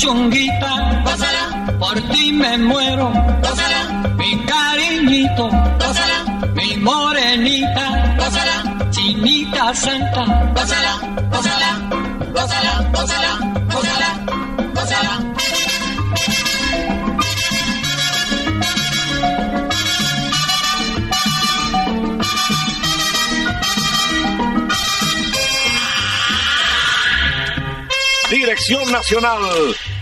Mi puchonguita, gózala, por ti me muero, gózala, mi cariñito, gózala, mi morenita, gózala, chinita santa, gózala, gózala, gózala, gózala, gózala, gózala. Dirección Nacional,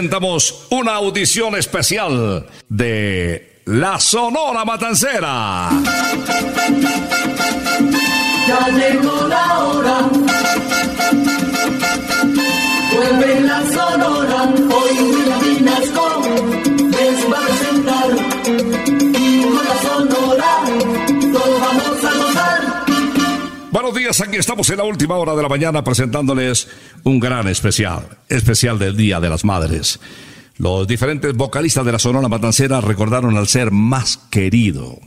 Presentamos una audición especial de La Sonora Matancera. Ya llegó la hora. Vuelve la sonora. Hoy William Vinasco Buenos días, aquí estamos en la última hora de la mañana presentándoles un gran especial, especial del Día de las Madres. Los diferentes vocalistas de la Sonora Matancera recordaron al ser más querido,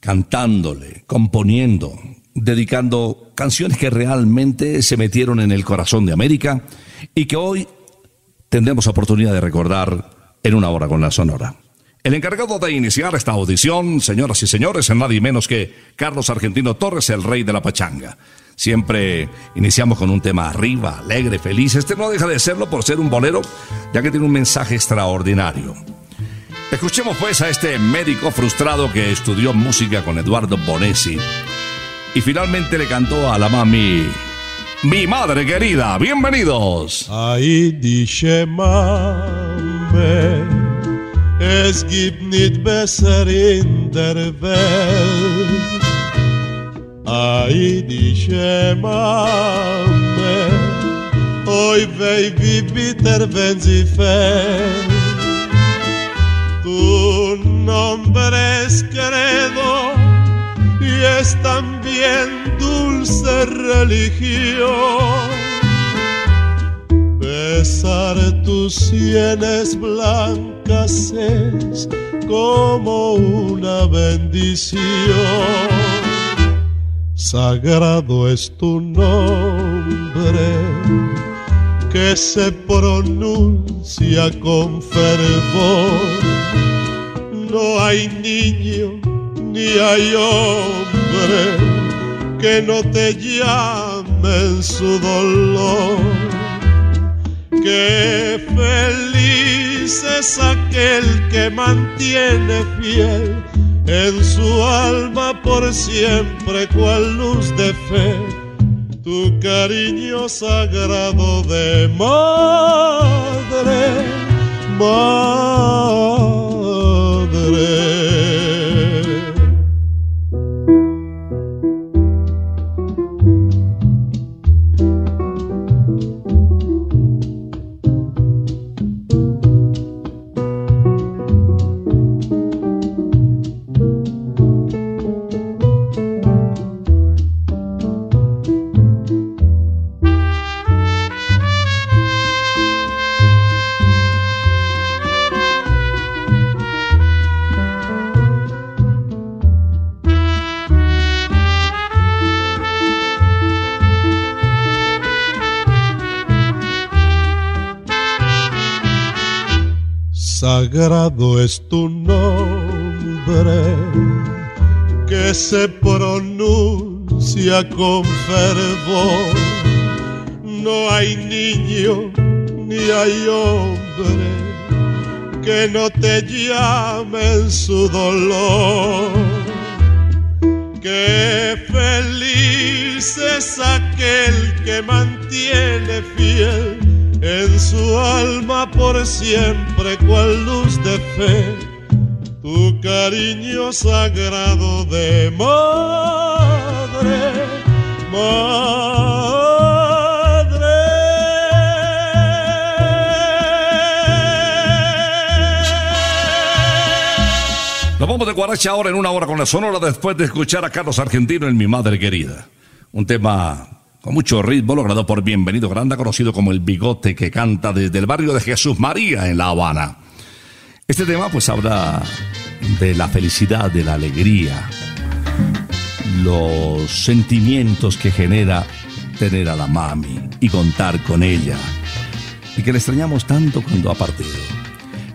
cantándole, componiendo, dedicando canciones que realmente se metieron en el corazón de América y que hoy tendremos oportunidad de recordar en una hora con la Sonora. El encargado de iniciar esta audición, señoras y señores, es nadie menos que Carlos Argentino Torres, el rey de la pachanga. Siempre iniciamos con un tema arriba, alegre, feliz. Este no deja de serlo por ser un bolero, ya que tiene un mensaje extraordinario. Escuchemos pues a este médico frustrado que estudió música con Eduardo Bonesi y finalmente le cantó a la mami, mi madre querida, bienvenidos. Ahí dice es gibt nicht besser in der Welt. Ahí dice mame, Hoy baby Peter Benzifer. Tu nombre es credo y es también dulce religión. Besar tus sienes blancas es como una bendición. Sagrado es tu nombre que se pronuncia con fervor. No hay niño ni hay hombre que no te llame en su dolor. Qué feliz es aquel que mantiene fiel en su alma por siempre cual luz de fe tu cariño sagrado de madre, madre. Sagrado es tu nombre que se pronuncia con fervor. No hay niño ni hay hombre que no te llame en su dolor. Qué feliz es aquel que mantiene fiel en su alma por siempre cual luz de fe, tu cariño sagrado de madre, madre. Nos vamos de Guaracha ahora en una hora con la sonora después de escuchar a Carlos Argentino en Mi Madre Querida. Un tema con mucho ritmo, logrado por Bienvenido Granda, conocido como el bigote que canta desde el barrio de Jesús María en La Habana. Este tema pues habla de la felicidad, de la alegría, los sentimientos que genera tener a la mami y contar con ella, y que le extrañamos tanto cuando ha partido.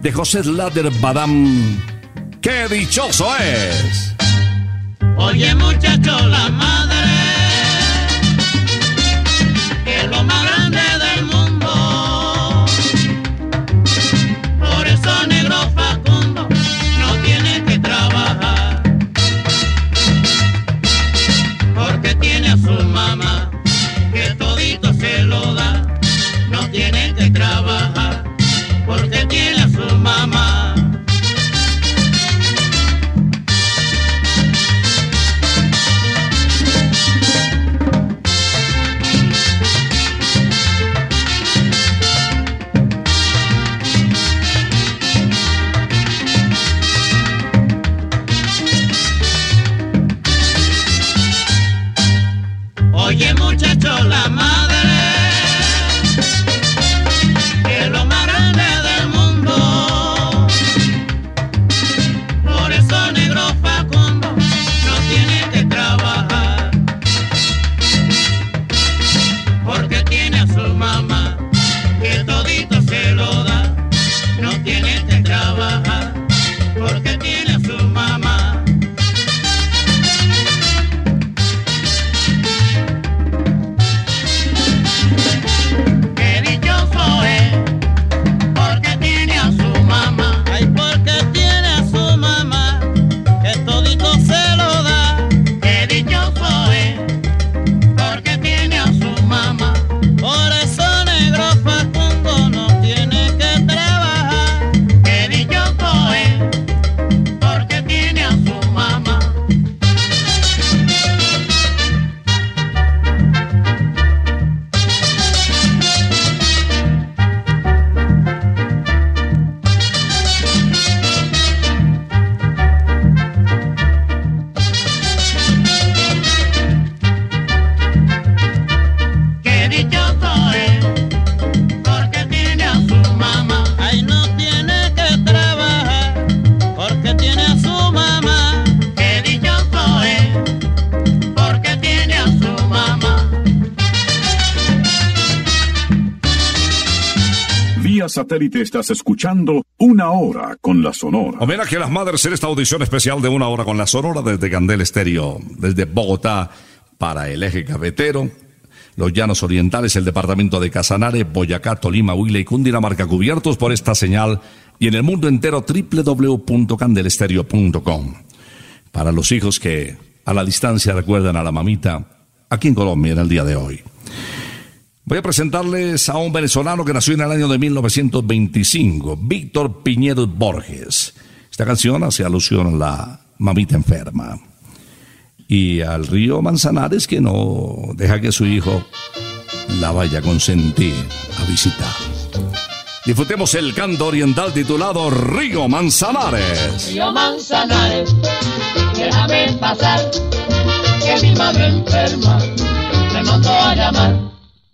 De José Lader Badam, ¡qué dichoso es! Oye muchacho, la madre satélite estás escuchando Una Hora con la Sonora. Homenaje a las madres en esta audición especial de Una Hora con la Sonora desde Candel Estéreo, desde Bogotá para el eje cafetero, los llanos orientales, el departamento de Casanare, Boyacá, Tolima, Huila y Cundinamarca cubiertos por esta señal y en el mundo entero www.candelestereo.com. Para los hijos que a la distancia recuerdan a la mamita, aquí en Colombia en el día de hoy. Voy a presentarles a un venezolano que nació en el año de 1925, Víctor Piñero Borges. Esta canción hace alusión a la mamita enferma. Y al río Manzanares que no deja que su hijo la vaya a consentir a visitar. Disfrutemos el canto oriental titulado Río Manzanares. Río Manzanares, déjame pasar, que mi madre enferma me mandó a llamar.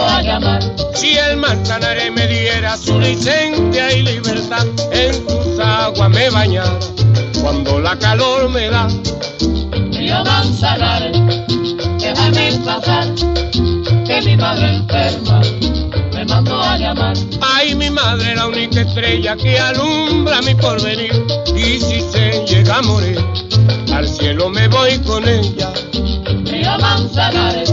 A llamar. Si el Manzanares me diera su licencia y libertad, en tus aguas me bañara cuando la calor me da. Río Manzanares, déjame pasar, que mi madre enferma me mandó a llamar. Ay, mi madre, la única estrella que alumbra mi porvenir. Y si se llega a morir, al cielo me voy con ella. Río Manzanares,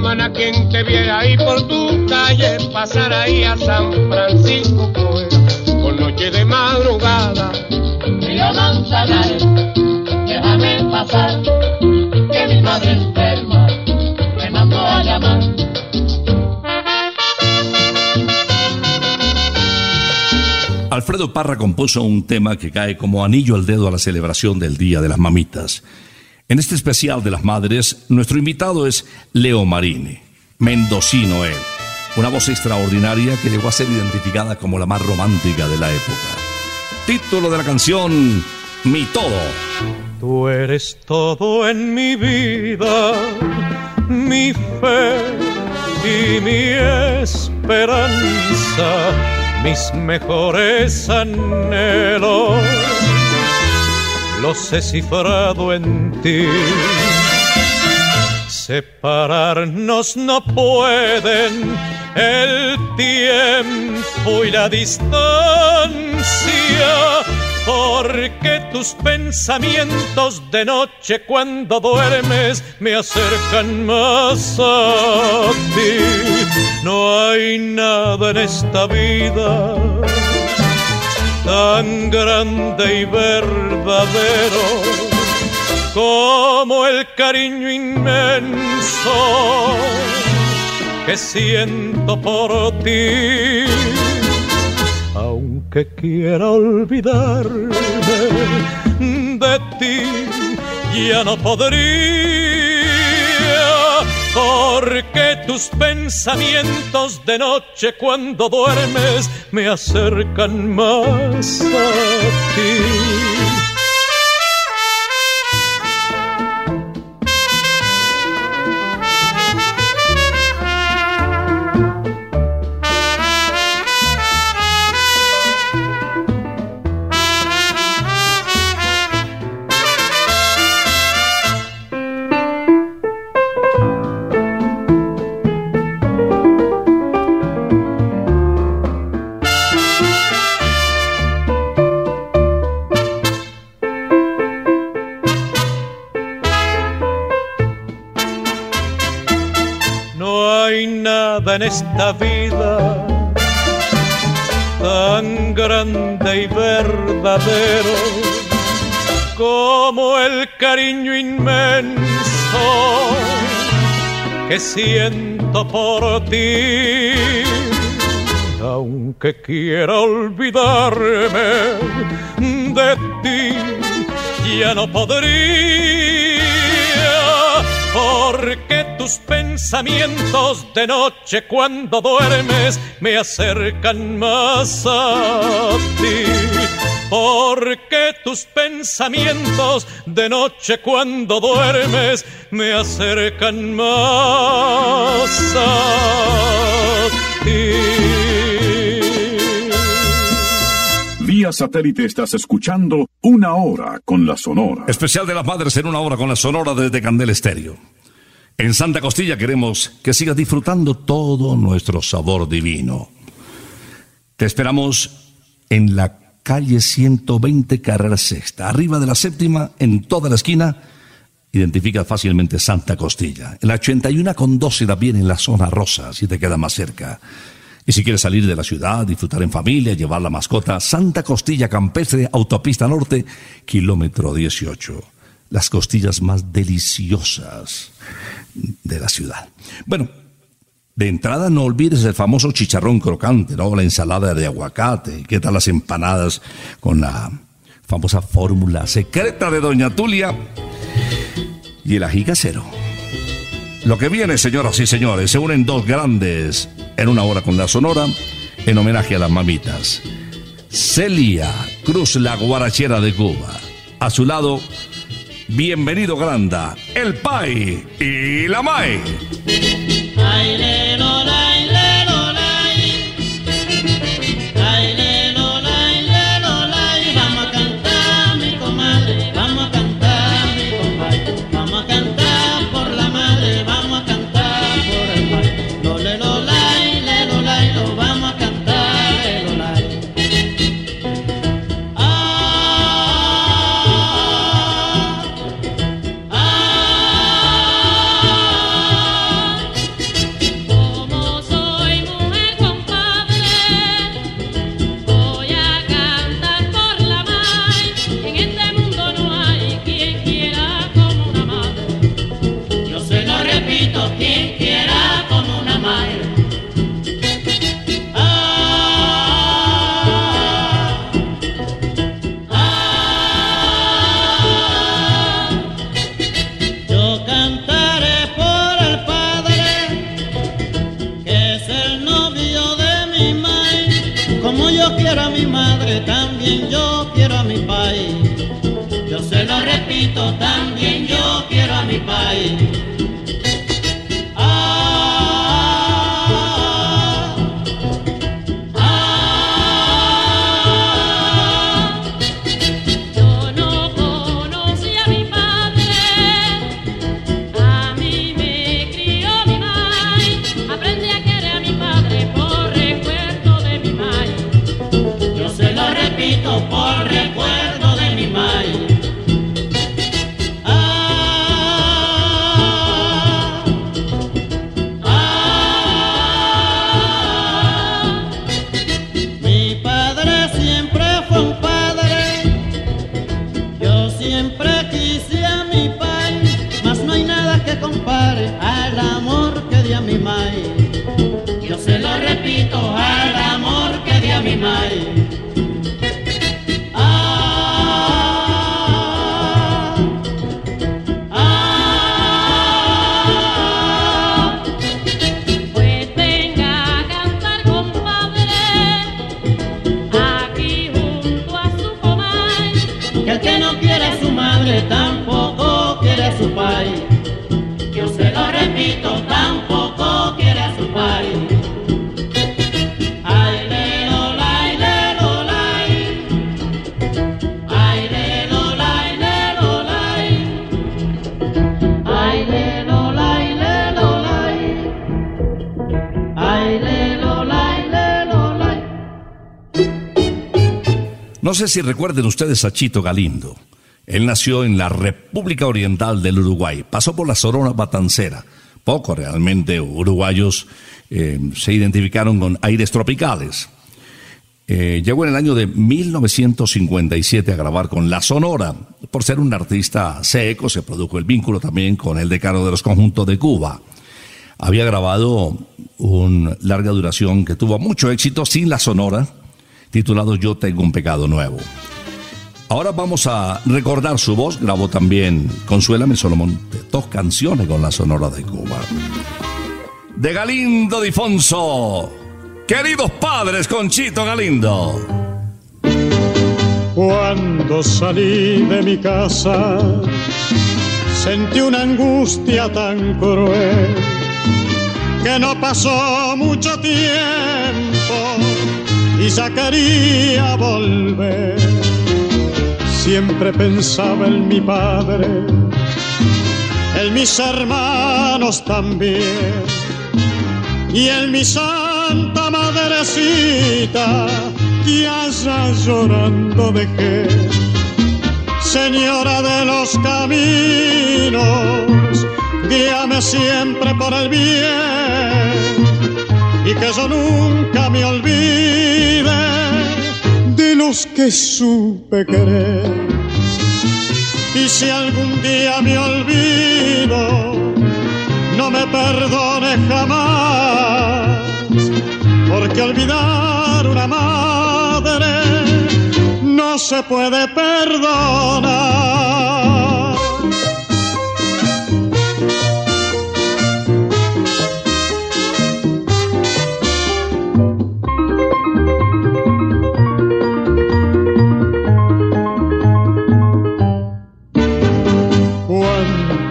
Cumana, quien te viera ahí por tu calle, pasar ahí a San Francisco por noche de madrugada. Río Manzanares, déjame pasar, que mi madre enferma me mandó a llamar. Alfredo Parra compuso un tema que cae como anillo al dedo a la celebración del Día de las Mamitas. En este especial de las madres, nuestro invitado es Leo Marini, mendocino él, una voz extraordinaria que llegó a ser identificada como la más romántica de la época. Título de la canción, Mi Todo. Tú eres todo en mi vida, mi fe y mi esperanza, mis mejores anhelos. Los he cifrado en ti. Separarnos no pueden el tiempo y la distancia, porque tus pensamientos de noche cuando duermes me acercan más a ti. No hay nada en esta vida tan grande y verdadero como el cariño inmenso que siento por ti. Aunque quiera olvidarme de ti, ya no podría, porque tus pensamientos de noche cuando duermes me acercan más a ti. En esta vida tan grande y verdadero como el cariño inmenso que siento por ti. Aunque quiera olvidarme de ti, ya no podría tus pensamientos de noche cuando duermes me acercan más a ti. Porque tus pensamientos de noche cuando duermes me acercan más a ti. Vía satélite estás escuchando Una Hora con la Sonora. Especial de las Madres en una hora con la Sonora desde Candel Estéreo. En Santa Costilla queremos que sigas disfrutando todo nuestro sabor divino. Te esperamos en la calle 120 Carrera Sexta, arriba de la séptima, en toda la esquina. Identifica fácilmente Santa Costilla. En la 81 con 12 también en la zona rosa, si te queda más cerca. Y si quieres salir de la ciudad, disfrutar en familia, llevar la mascota, Santa Costilla Campestre, Autopista Norte, kilómetro 18. Las costillas más deliciosas de la ciudad. Bueno, de entrada no olvides el famoso chicharrón crocante, ¿no? La ensalada de aguacate. ¿Qué tal las empanadas con la famosa fórmula secreta de Doña Tulia? Y el ají casero. Lo que viene, señoras y señores, se unen dos grandes en una hora con la Sonora en homenaje a las mamitas. Celia Cruz, la guarachera de Cuba. A su lado, bienvenido Granda, el Pai y la Mai. Lo repito, sé si recuerden ustedes a Chito Galindo. Él nació en la República Oriental del Uruguay, pasó por la Sonora Batancera, pocos realmente uruguayos eh, se identificaron con aires tropicales. Eh, llegó en el año de 1957 a grabar con La Sonora. Por ser un artista seco, se produjo el vínculo también con el decano de los conjuntos de Cuba. Había grabado una larga duración que tuvo mucho éxito sin La Sonora, titulado Yo tengo un pecado nuevo. Ahora vamos a recordar su voz. Grabó también Consuélame Solomón, dos canciones con La Sonora de Cuba. De Galindo Difonso. Queridos padres, Conchito Galindo. Cuando salí de mi casa, sentí una angustia tan cruel que no pasó mucho tiempo y ya quería volver. Siempre pensaba en mi padre, en mis hermanos también y en mi santa madrecita que allá llorando dejé. Señora de los caminos, guíame siempre por el bien y que yo nunca me olvide de los que supe querer. Y si algún día me olvido, no me perdone jamás, porque olvidar una madre no se puede perdonar.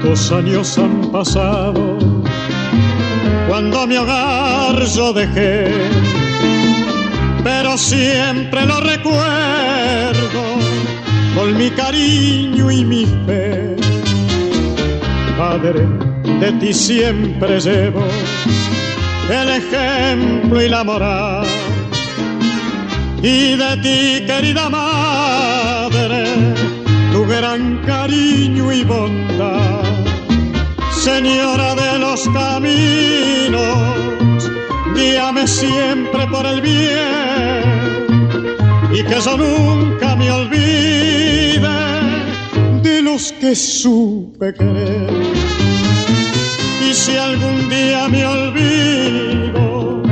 ¿Cuántos años han pasado cuando mi hogar yo dejé? Pero siempre lo recuerdo con mi cariño y mi fe. Padre, de ti siempre llevo el ejemplo y la moral. Y de ti, querida madre, tu gran cariño y bondad. Señora de los caminos, guíame siempre por el bien y que yo nunca me olvide de los que supe querer. Y si algún día me olvido,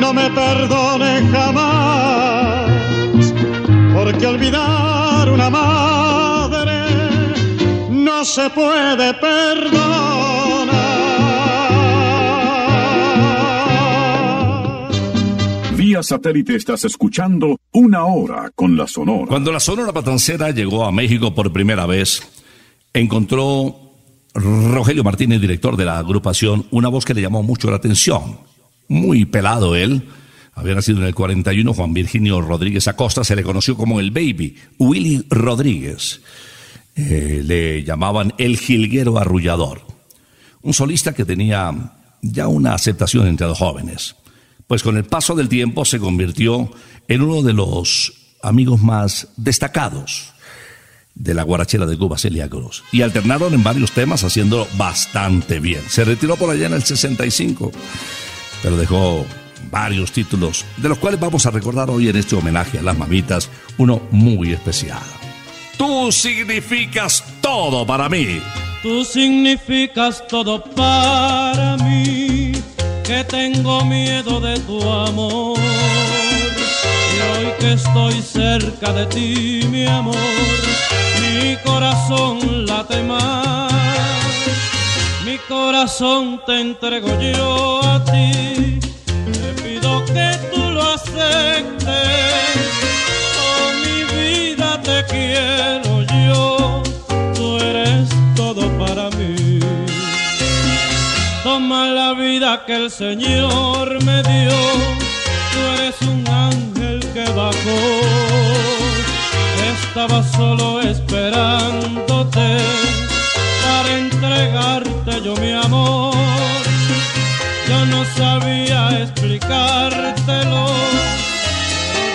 no me perdone jamás, porque olvidar una madre no se puede perdonar. Vía satélite estás escuchando Una Hora con la Sonora. Cuando la Sonora Patancera llegó a México por primera vez, encontró Rogelio Martínez, director de la agrupación, una voz que le llamó mucho la atención. Muy pelado él. Había nacido en el 41, Juan Virginio Rodríguez Acosta se le conoció como el Baby, Willy Rodríguez. Eh, le llamaban el jilguero arrullador. Un solista que tenía ya una aceptación entre los jóvenes. Pues con el paso del tiempo se convirtió en uno de los amigos más destacados de la guarachera de Cuba, Celia Cruz. Y alternaron en varios temas haciéndolo bastante bien. Se retiró por allá en el 65, pero dejó varios títulos, de los cuales vamos a recordar hoy en este homenaje a las mamitas, uno muy especial. Tú significas todo para mí. Tú significas todo para mí, que tengo miedo de tu amor. Y hoy que estoy cerca de ti, mi amor, mi corazón late más. Mi corazón te entrego yo a ti, te pido que tú lo aceptes. Quiero yo, tú eres todo para mí. Toma la vida que el Señor me dio, tú eres un ángel que bajó. Estaba solo esperándote para entregarte yo mi amor. Yo no sabía explicártelo,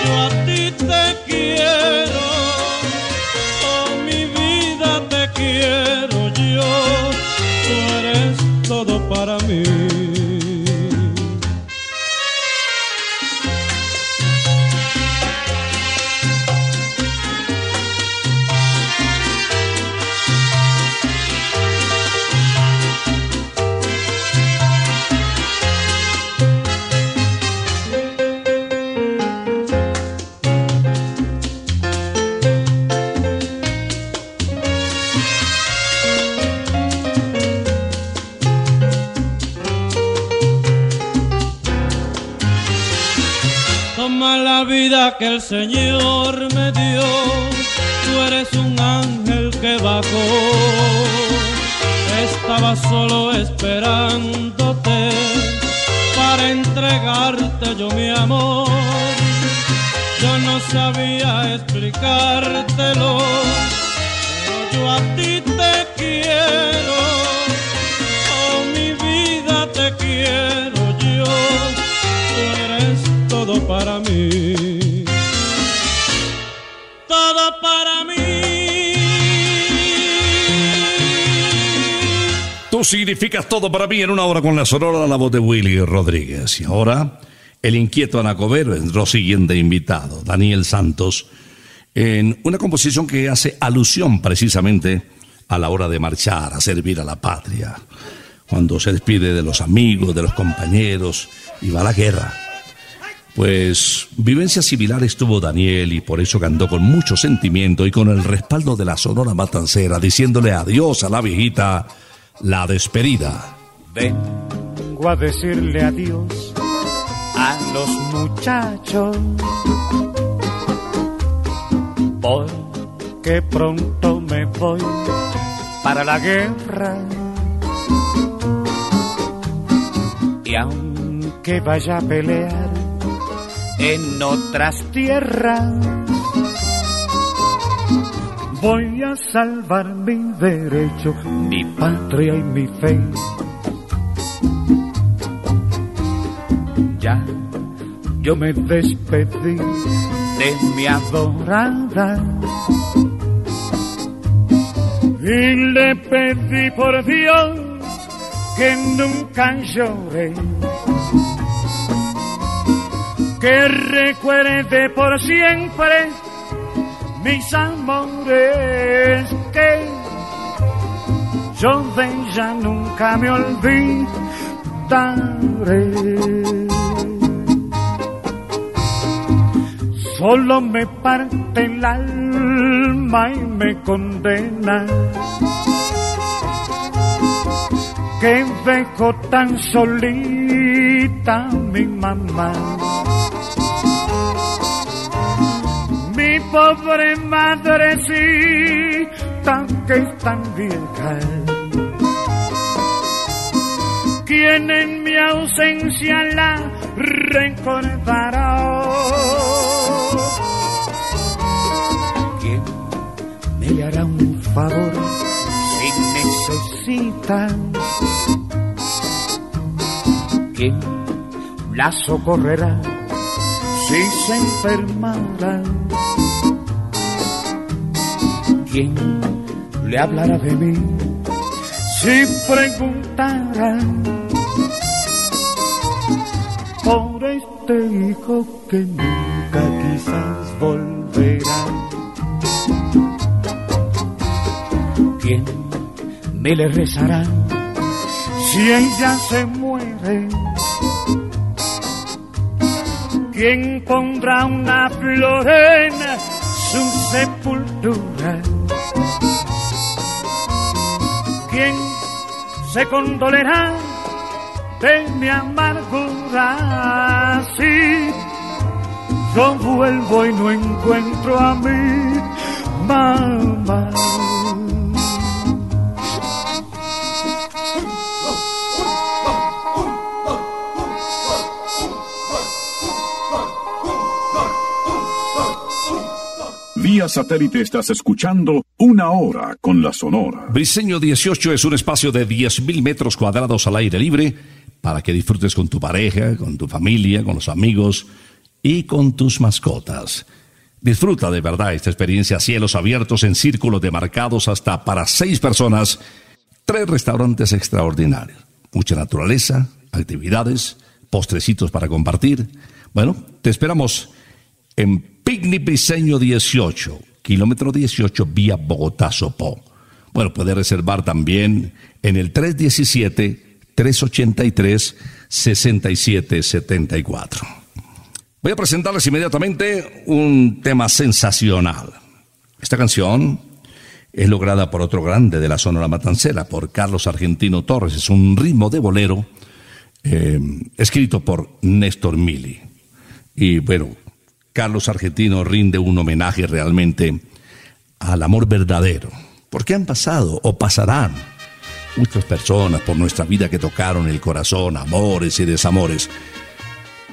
yo a ti te quiero. Quiero yo, tú eres todo para mí. Vida que el Señor me dio, tú eres un ángel que bajó. Estaba solo esperándote para entregarte yo mi amor. Yo no sabía explicártelo, pero yo a ti te quiero. Tú significas todo para mí en una hora con la sonora la voz de Willy Rodríguez. Y ahora, el inquieto Anacobero es nuestro siguiente invitado, Daniel Santos, en una composición que hace alusión precisamente a la hora de marchar, a servir a la patria. Cuando se despide de los amigos, de los compañeros y va a la guerra. Pues vivencias similares tuvo Daniel y por eso cantó con mucho sentimiento y con el respaldo de la Sonora Matancera, diciéndole adiós a la viejita, la despedida. Vengo a decirle adiós a los muchachos. Porque pronto me voy para la guerra. Y aunque vaya a pelear en otras tierras, voy a salvar mi derecho, mi patria y mi fe. Ya yo me despedí de mi adorada y le pedí por Dios que nunca llore, que recuerde por siempre mis amores, que yo de ella nunca me olvidaré. Solo me parte el alma y me condena. Que dejo tan solita mi mamá. Pobre madrecita que es tan vieja. Quien en mi ausencia la recordará. ¿Quién me hará un favor si necesita? ¿Quién la socorrerá si se enfermara? ¿Quién le hablará de mí si preguntara? por este hijo que nunca quizás volverá. ¿Quién me le rezará si ella se muere? ¿Quién pondrá una flor en su sepultura? ¿Quién se condolerá? de mi amargura. Si yo vuelvo y no encuentro a mi mamá. Satélite estás escuchando una hora con la Sonora. Briseño 18 es un espacio de 10.000 metros cuadrados al aire libre para que disfrutes con tu pareja, con tu familia, con los amigos y con tus mascotas. Disfruta de verdad esta experiencia cielos abiertos en círculos demarcados hasta para seis personas, tres restaurantes extraordinarios. mucha naturaleza, actividades, postrecitos para compartir. Bueno, te esperamos en Picnic Briseño 18, kilómetro 18, vía Bogotá-Sopó. Bueno, puedes reservar también en el 317-383-6774. Voy a presentarles inmediatamente un tema sensacional. Esta canción es lograda por otro grande de la Sonora Matancera, por Carlos Argentino Torres. Es un ritmo de bolero eh, escrito por Néstor Mili. Y bueno, Carlos Argentino rinde un homenaje realmente al amor verdadero. Porque han pasado o pasarán muchas personas por nuestra vida que tocaron el corazón, amores y desamores.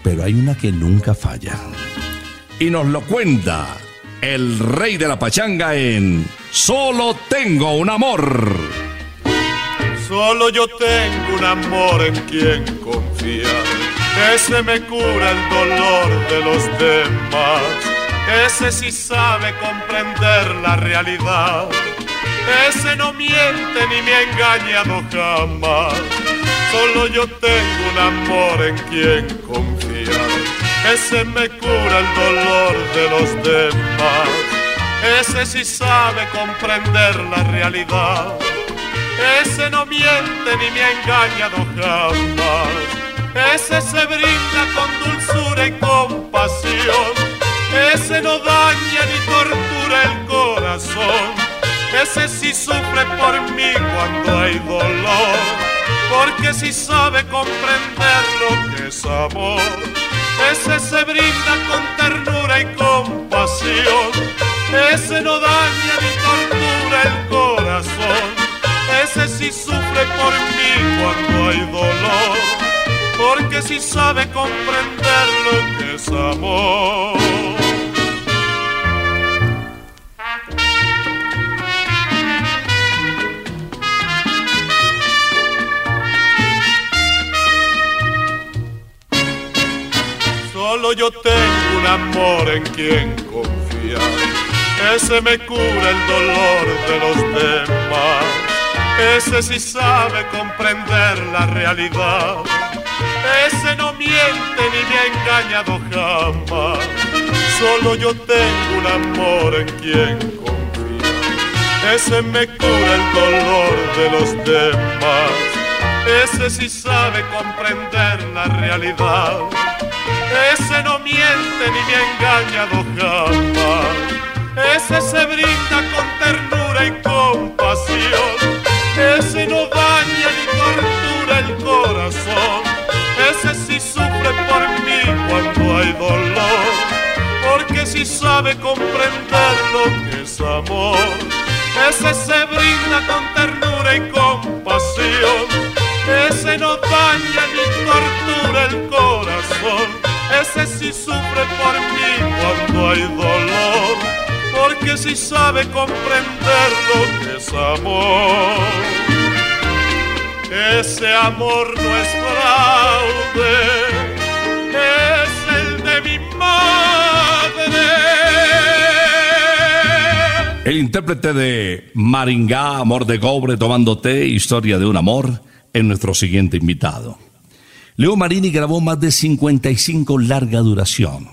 Pero hay una que nunca falla. Y nos lo cuenta el rey de la pachanga en Solo tengo un amor. Solo yo tengo un amor en quien confiar. Ese me cura el dolor de los demás. Ese sí sabe comprender la realidad. Ese no miente ni me ha engañado jamás. Solo yo tengo un amor en quien confiar. Ese me cura el dolor de los demás. Ese sí sabe comprender la realidad. Ese no miente ni me ha engañado jamás. Ese se brinda con dulzura y compasión. Ese no daña ni tortura el corazón. Ese sí sufre por mí cuando hay dolor. Porque sí sabe comprender lo que es amor. Ese se brinda con ternura y compasión. Ese no daña ni tortura el corazón. Ese sí sufre por mí cuando hay dolor. Porque sí sabe comprender lo que es amor. Solo yo tengo un amor en quien confiar. Ese me cura el dolor de los demás. Ese sí sabe comprender la realidad. Engañado jamás. Solo yo tengo un amor en quien confiar. Ese me cura el dolor de los demás. Ese sí sabe comprender la realidad. Ese no miente ni me ha engañado jamás. Ese se brinda con ternura y compasión. Ese no daña ni tortura el corazón. Ese sí Sí sabe comprender lo que es amor. Ese se brinda con ternura y compasión. Ese no daña ni tortura el corazón. Ese sí sufre por mí cuando hay dolor. Porque sí sabe comprender lo que es amor. Ese amor no es fraude, es el de mi madre. El intérprete de Maringá, Amor de Cobre, Tomando Té, Historia de un Amor, es nuestro siguiente invitado. Leo Marini grabó más de 55 larga duración.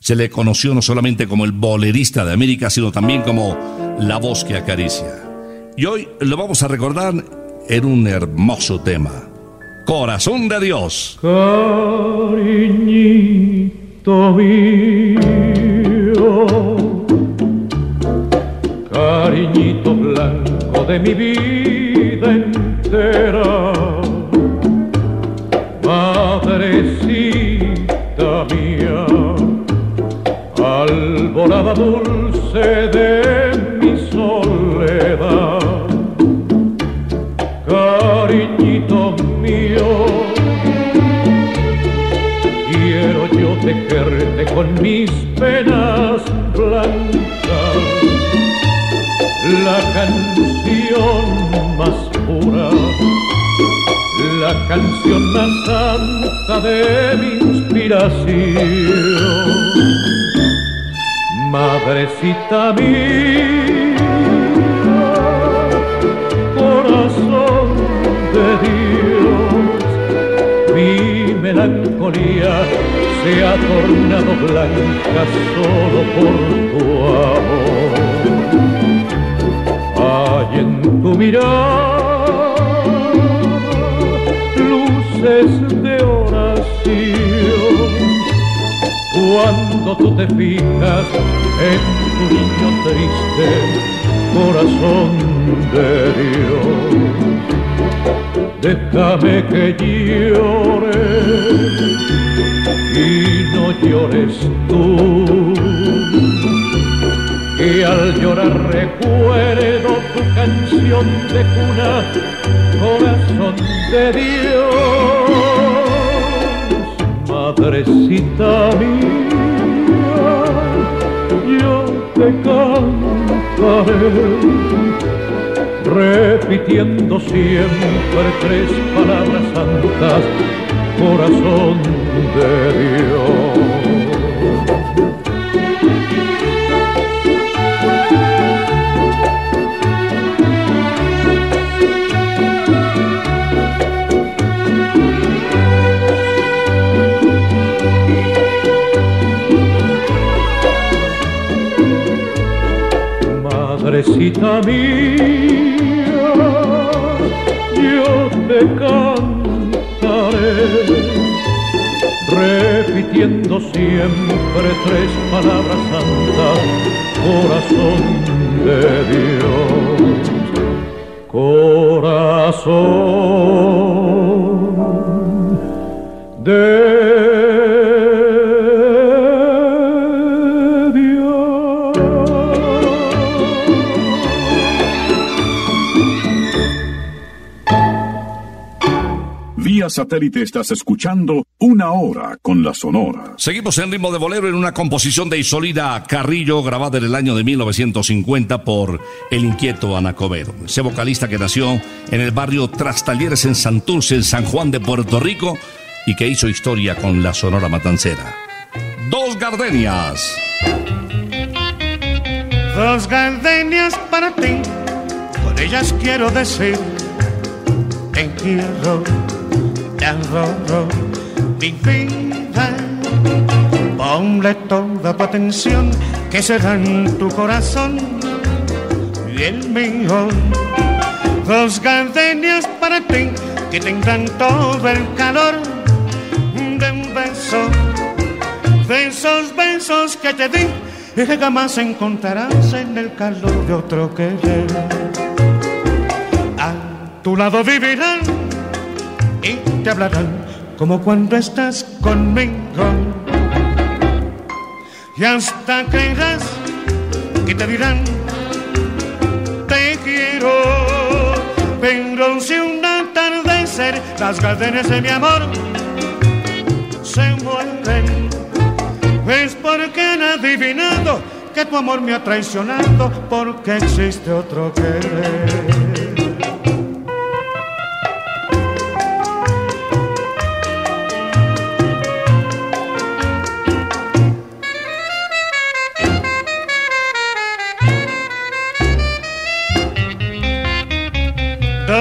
Se le conoció no solamente como el bolerista de América, sino también como la voz que acaricia. Y hoy lo vamos a recordar en un hermoso tema. Corazón de Dios. Cariñito mío, cariñito blanco de mi vida entera, madrecita canción más santa de mi inspiración. Madrecita mía, corazón de Dios melancolía se ha tornado blanca solo por tu amor. Hay en tu mirada luces de oración. Cuando tú te fijas en tu niño triste, corazón de Dios déjame que llore y no llores tú. Y al llorar recuerdo tu canción de cuna, corazón de Dios, madrecita mía, yo te cantaré repitiendo siempre tres palabras santas, corazón de Dios. Mía, yo te cantaré, repitiendo siempre tres palabras santas, corazón de Dios, corazón satélite estás escuchando Una Hora con la Sonora. Seguimos en ritmo de bolero en una composición de Isolina Carrillo grabada en el año de 1950 por el inquieto Anacobedo. Ese vocalista que nació en el barrio Trastalleres en Santurce, en San Juan de Puerto Rico, y que hizo historia con la Sonora Matancera. Dos gardenias. Dos gardenias para ti, con ellas quiero decir, te quiero, adoro, mi vida. Ponle toda tu atención, que será en tu corazón y el mío. Dos gardenias para ti, que tendrán todo el calor de un beso, de esos besos que te di y que jamás encontrarás en el calor de otro querer. A tu lado vivirán te hablarán como cuando estás conmigo. Y hasta creerás que te dirán te quiero. Pero si un atardecer las gardenias de mi amor se mueren es porque han adivinado que tu amor me ha traicionado porque existe otro querer.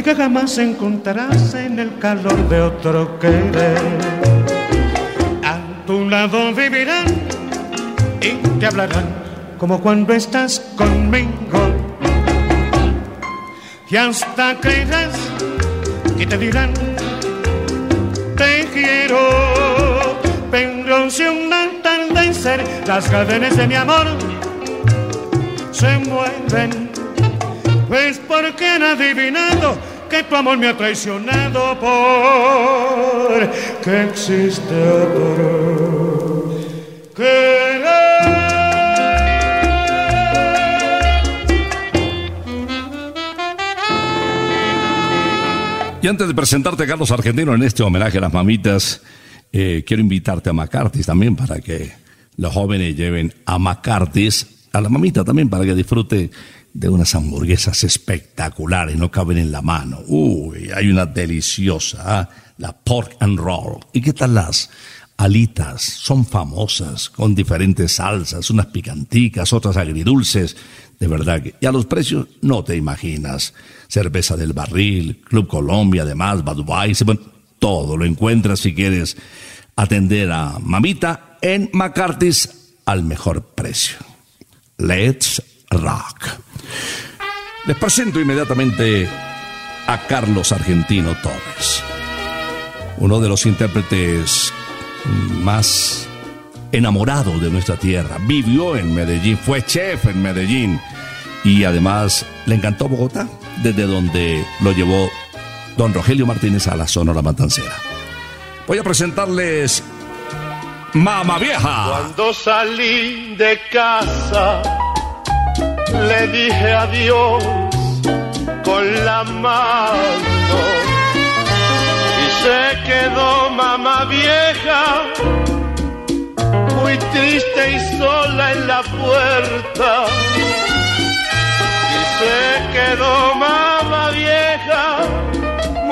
y que jamás encontrarás en el calor de otro querer. A tu lado vivirán y te hablarán como cuando estás conmigo. Y hasta creerás que te dirán te quiero. Pero si un atardecer las cadenas de mi amor se mueven, pues porque han adivinado que tu amor me ha traicionado por que existe otro Y antes de presentarte, Carlos Argentino, en este homenaje a las mamitas, eh, quiero invitarte a McCarthy's también para que los jóvenes lleven a McCarthy's, a la mamita también para que disfrute de unas hamburguesas espectaculares, no caben en la mano. Uy, hay una deliciosa, ¿ah? la pork and roll. ¿Y qué tal las alitas? Son famosas, con diferentes salsas, unas picanticas, otras agridulces. De verdad que, y a los precios no te imaginas. Cerveza del barril, Club Colombia, además, Budweiser, bueno, todo lo encuentras si quieres atender a mamita en McCarthy's al mejor precio. Let's rock. Les presento inmediatamente a Carlos Argentino Torres, uno de los intérpretes más enamorados de nuestra tierra. Vivió en Medellín, fue chef en Medellín y además le encantó Bogotá, desde donde lo llevó don Rogelio Martínez a la Sonora Matancera. Voy a presentarles Mama Vieja. Cuando salí de casa, le dije adiós con la mano y se quedó mamá vieja, muy triste y sola en la puerta. Y se quedó mamá vieja,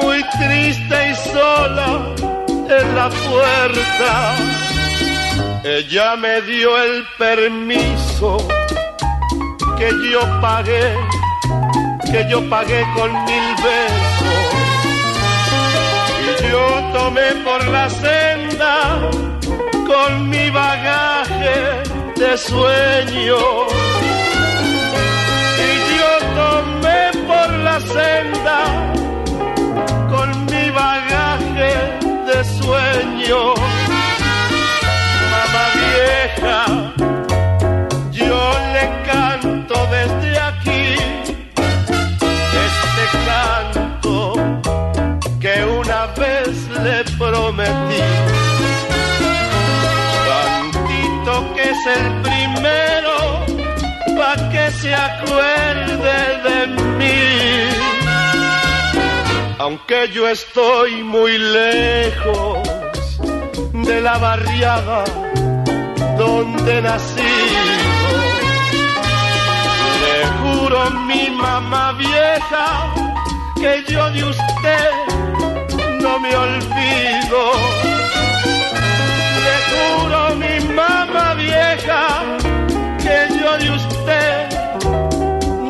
muy triste y sola en la puerta. Ella me dio el permiso que yo pagué, que yo pagué con mil besos. Y yo tomé por la senda con mi bagaje de sueño. Y yo tomé por la senda con mi bagaje de sueño. Mamá vieja, yo le canto desde aquí este canto que una vez le prometí. Cantito que es el primero pa' que se acuerde de mí. Aunque yo estoy muy lejos de la barriada donde nací. Mi mamá vieja que yo de usted no me olvido. Le juro mi mamá vieja que yo de usted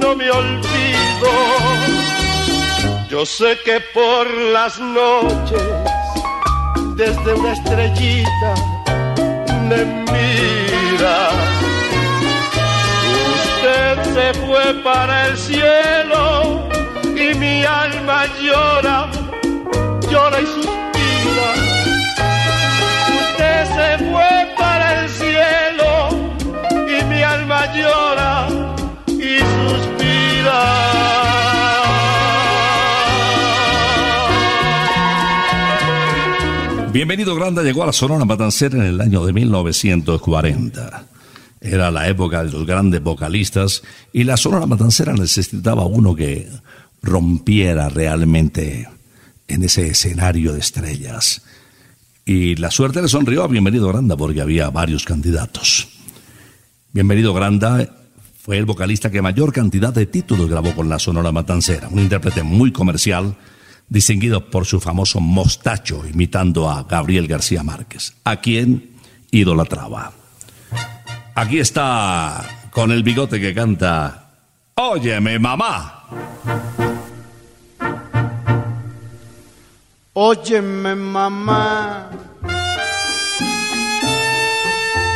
no me olvido. Yo sé que por las noches desde una estrellita me mira. Se fue para el cielo y mi alma llora, llora y suspira. Usted se fue para el cielo y mi alma llora y suspira. Bienvenido Granda llegó a la Sonora Matancera en el año de 1940. Era la época de los grandes vocalistas y la Sonora Matancera necesitaba uno que rompiera realmente en ese escenario de estrellas. Y la suerte le sonrió a Bienvenido Granda porque había varios candidatos. Bienvenido Granda fue el vocalista que mayor cantidad de títulos grabó con la Sonora Matancera, un intérprete muy comercial, distinguido por su famoso mostacho imitando a Gabriel García Márquez, a quien idolatraba. Aquí está con el bigote que canta Óyeme mamá. Óyeme mamá,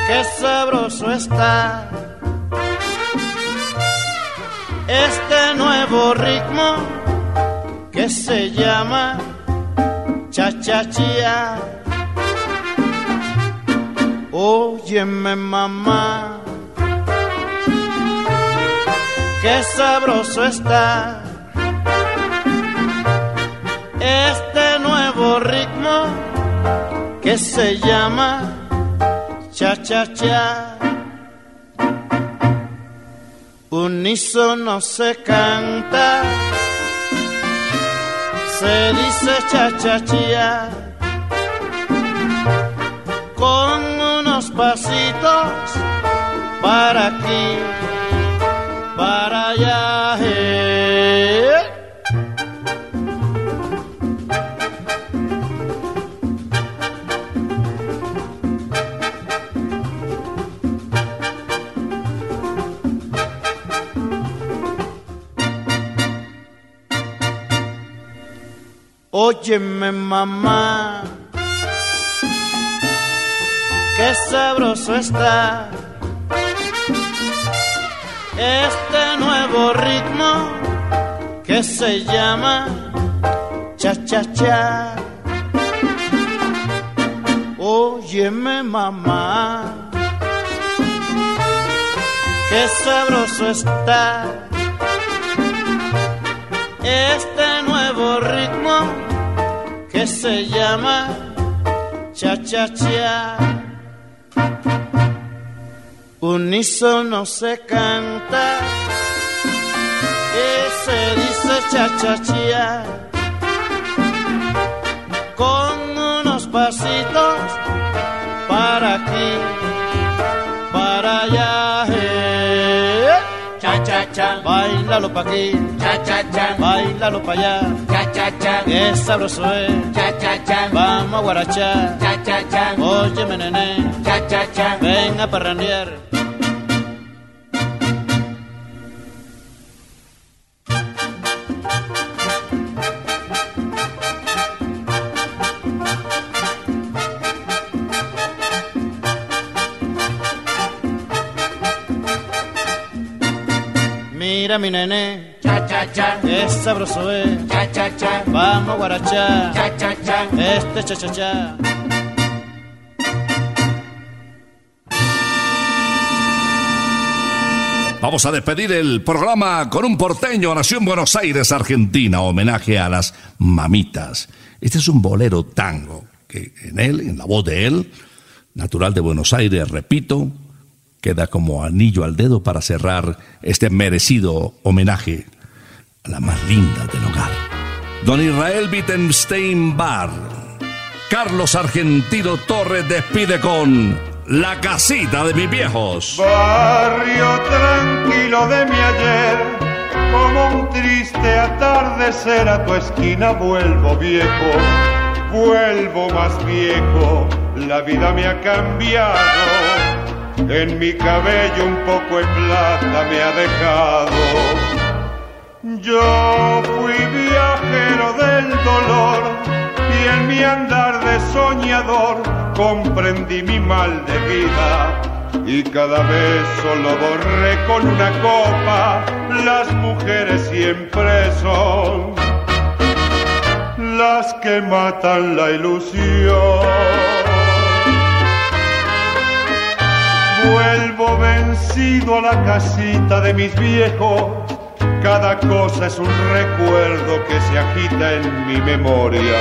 qué sabroso está este nuevo ritmo que se llama cha-cha-chia. Óyeme mamá, qué sabroso está este nuevo ritmo que se llama cha-cha-cha. Unísono se canta, se dice cha-cha-cha. Pasitos para aquí, para allá. eh. Óyeme mamá, qué sabroso está este nuevo ritmo que se llama cha cha cha. Óyeme mamá, qué sabroso está este nuevo ritmo que se llama cha cha cha. Unísono se canta y se dice cha cha cha. Con unos pasitos para aquí, para allá. eh. Cha cha cha, bailalo pa' aquí, cha cha cha, bailalo pa' allá, cha cha qué sabroso es, cha cha cha, vamos a guarachar, cha cha cha, óyeme nene, cha cha cha, ven a parrandear. Mira mi nene, cha cha cha, qué sabroso es, cha cha cha, vamos a guarachar, cha cha cha, este cha cha cha. Vamos a despedir el programa con un porteño. Nació en Buenos Aires, Argentina. Homenaje a las mamitas. Este es un bolero tango. Que en él, en la voz de él, natural de Buenos Aires, repito, queda como anillo al dedo para cerrar este merecido homenaje a la más linda del hogar. Don Israel Wittenstein Bar. Carlos Argentino Torres despide con La casita de mis viejos. Barrio tranquilo de mi ayer, como un triste atardecer a tu esquina vuelvo viejo, vuelvo más viejo, la vida me ha cambiado, en mi cabello un poco de plata me ha dejado. Yo fui viajero del dolor y en mi andar de soñador comprendí mi mal de vida y cada vez solo borré con una copa las mujeres siempre son las que matan la ilusión. Vuelvo vencido a la casita de mis viejos cada cosa es un recuerdo que se agita en mi memoria.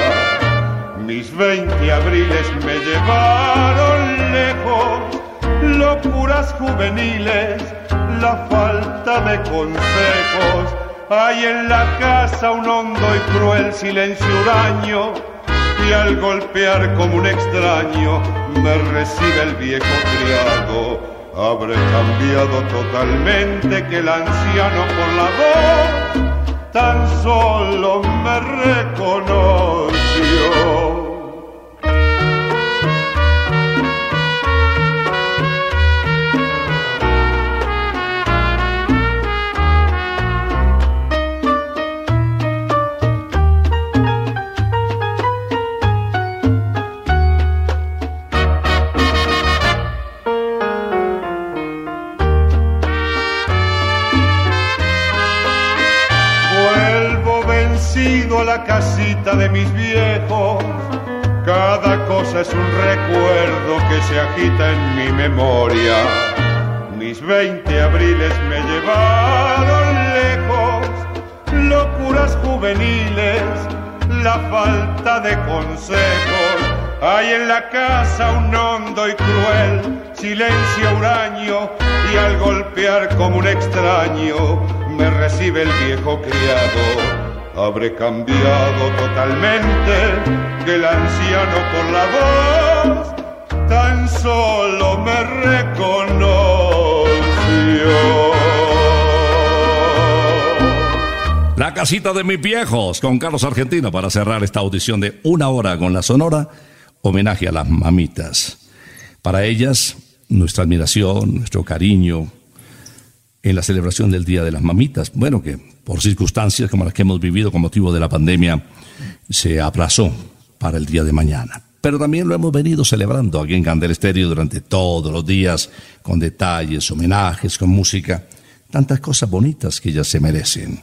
Mis 20 abriles me llevaron lejos, locuras juveniles, la falta de consejos. Hay en la casa un hondo y cruel silencio huraño, y al golpear como un extraño me recibe el viejo criado. Habré cambiado totalmente que el anciano por la voz tan solo me reconoció. La casita de mis viejos. Cada cosa es un recuerdo que se agita en mi memoria. Mis 20 abriles me llevaron lejos, locuras juveniles, la falta de consejos. Hay en la casa un hondo y cruel silencio huraño y al golpear como un extraño me recibe el viejo criado. Habré cambiado totalmente que el anciano por la voz tan solo me reconoció. La casita de mis viejos con Carlos Argentino para cerrar esta audición de una hora con la Sonora, homenaje a las mamitas. Para ellas, nuestra admiración, nuestro cariño en la celebración del Día de las Mamitas. Bueno, que por circunstancias como las que hemos vivido con motivo de la pandemia, se aplazó para el día de mañana. Pero también lo hemos venido celebrando aquí en Candel Estéreo durante todos los días, con detalles, homenajes, con música, tantas cosas bonitas que ellas se merecen.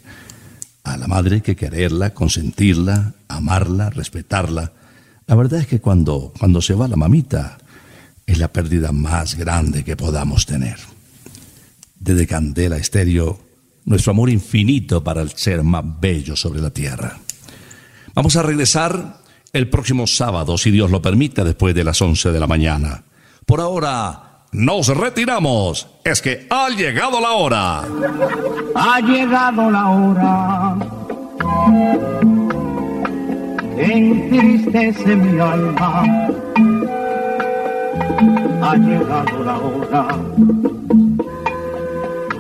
A la madre que quererla, consentirla, amarla, respetarla. La verdad es que cuando, cuando se va la mamita, es la pérdida más grande que podamos tener. Desde Candela Estéreo, nuestro amor infinito para el ser más bello sobre la tierra. Vamos a regresar el próximo sábado, si Dios lo permite, después de las 11 de la mañana. Por ahora, nos retiramos. Es que ha llegado la hora. Ha llegado la hora entristece mi alma. Ha llegado la hora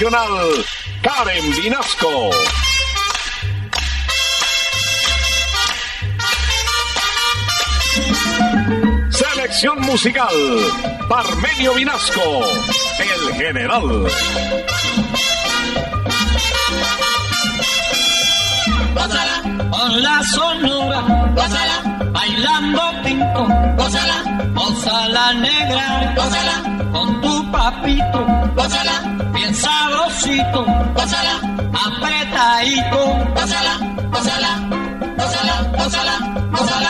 Nacional, Karen Vinasco. Selección musical, Parmenio Vinasco, el general. Gózala, con la sonora, gózala, bailando pinto, gózala, gózala negra, gózala, con tu papito, gózala, sabrosito, gózala, apretadito, gózala, gózala, gózala, gózala, gózala,